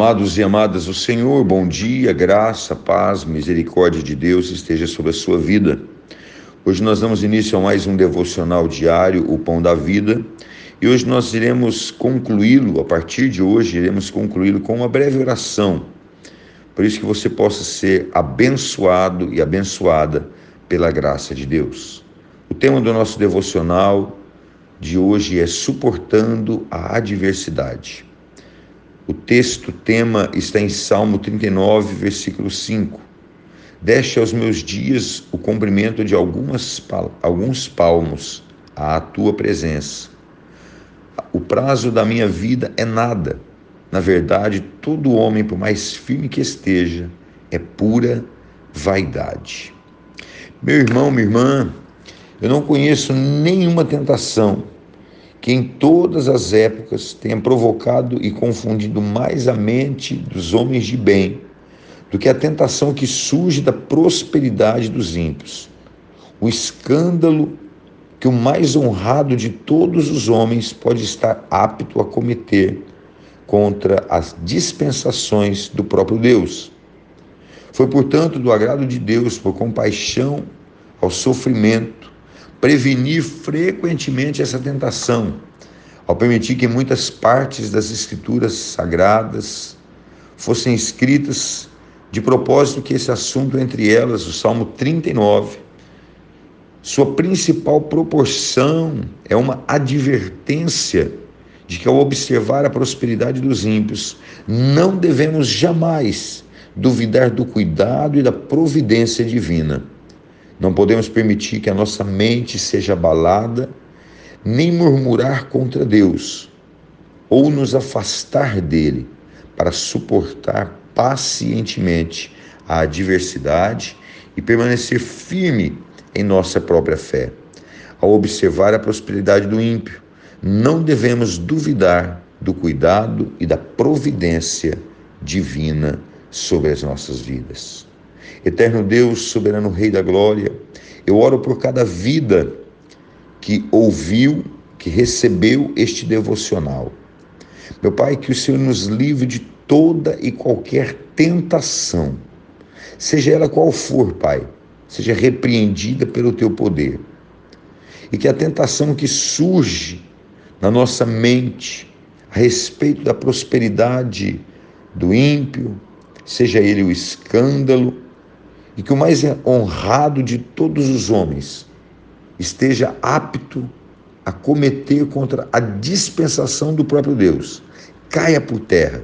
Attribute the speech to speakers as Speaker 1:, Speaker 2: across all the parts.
Speaker 1: Amados e amadas do Senhor, bom dia, graça, paz, misericórdia de Deus esteja sobre a sua vida. Hoje nós damos início a mais um devocional diário, o Pão da Vida, e hoje nós iremos concluí-lo, a partir de hoje, iremos concluí-lo com uma breve oração, por isso que você possa ser abençoado e abençoada pela graça de Deus. O tema do nosso devocional de hoje é suportando a adversidade. O texto tema está em Salmo 39, versículo 5. Deixe aos meus dias o comprimento de algumas, alguns palmos à tua presença. O prazo da minha vida é nada. Na verdade, todo homem, por mais firme que esteja, é pura vaidade. Meu irmão, minha irmã, eu não conheço nenhuma tentação que em todas as épocas tenha provocado e confundido mais a mente dos homens de bem do que a tentação que surge da prosperidade dos ímpios. O escândalo que o mais honrado de todos os homens pode estar apto a cometer contra as dispensações do próprio Deus. Foi, portanto, do agrado de Deus, por compaixão ao sofrimento, prevenir frequentemente essa tentação, ao permitir que muitas partes das Escrituras sagradas fossem escritas de propósito que esse assunto, entre elas, o Salmo 39, sua principal proporção é uma advertência de que, ao observar a prosperidade dos ímpios, não devemos jamais duvidar do cuidado e da providência divina. Não podemos permitir que a nossa mente seja abalada, nem murmurar contra Deus, ou nos afastar dele, para suportar pacientemente a adversidade e permanecer firme em nossa própria fé. Ao observar a prosperidade do ímpio, não devemos duvidar do cuidado e da providência divina sobre as nossas vidas. Eterno Deus, soberano Rei da Glória, eu oro por cada vida que ouviu, que recebeu este devocional. Meu Pai, que o Senhor nos livre de toda e qualquer tentação, seja ela qual for, Pai, seja repreendida pelo teu poder. E que a tentação que surge na nossa mente a respeito da prosperidade do ímpio, seja ele o escândalo, e que o mais honrado de todos os homens esteja apto a cometer contra a dispensação do próprio Deus, caia por terra,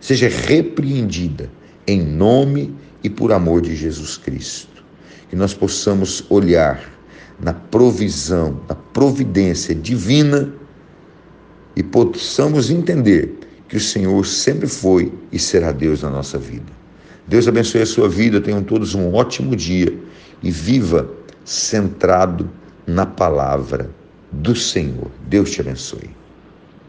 Speaker 1: seja repreendida em nome e por amor de Jesus Cristo. Que nós possamos olhar na provisão, na providência divina e possamos entender que o Senhor sempre foi e será Deus na nossa vida. Deus abençoe a sua vida, tenham todos um ótimo dia e viva centrado na palavra do Senhor. Deus te abençoe.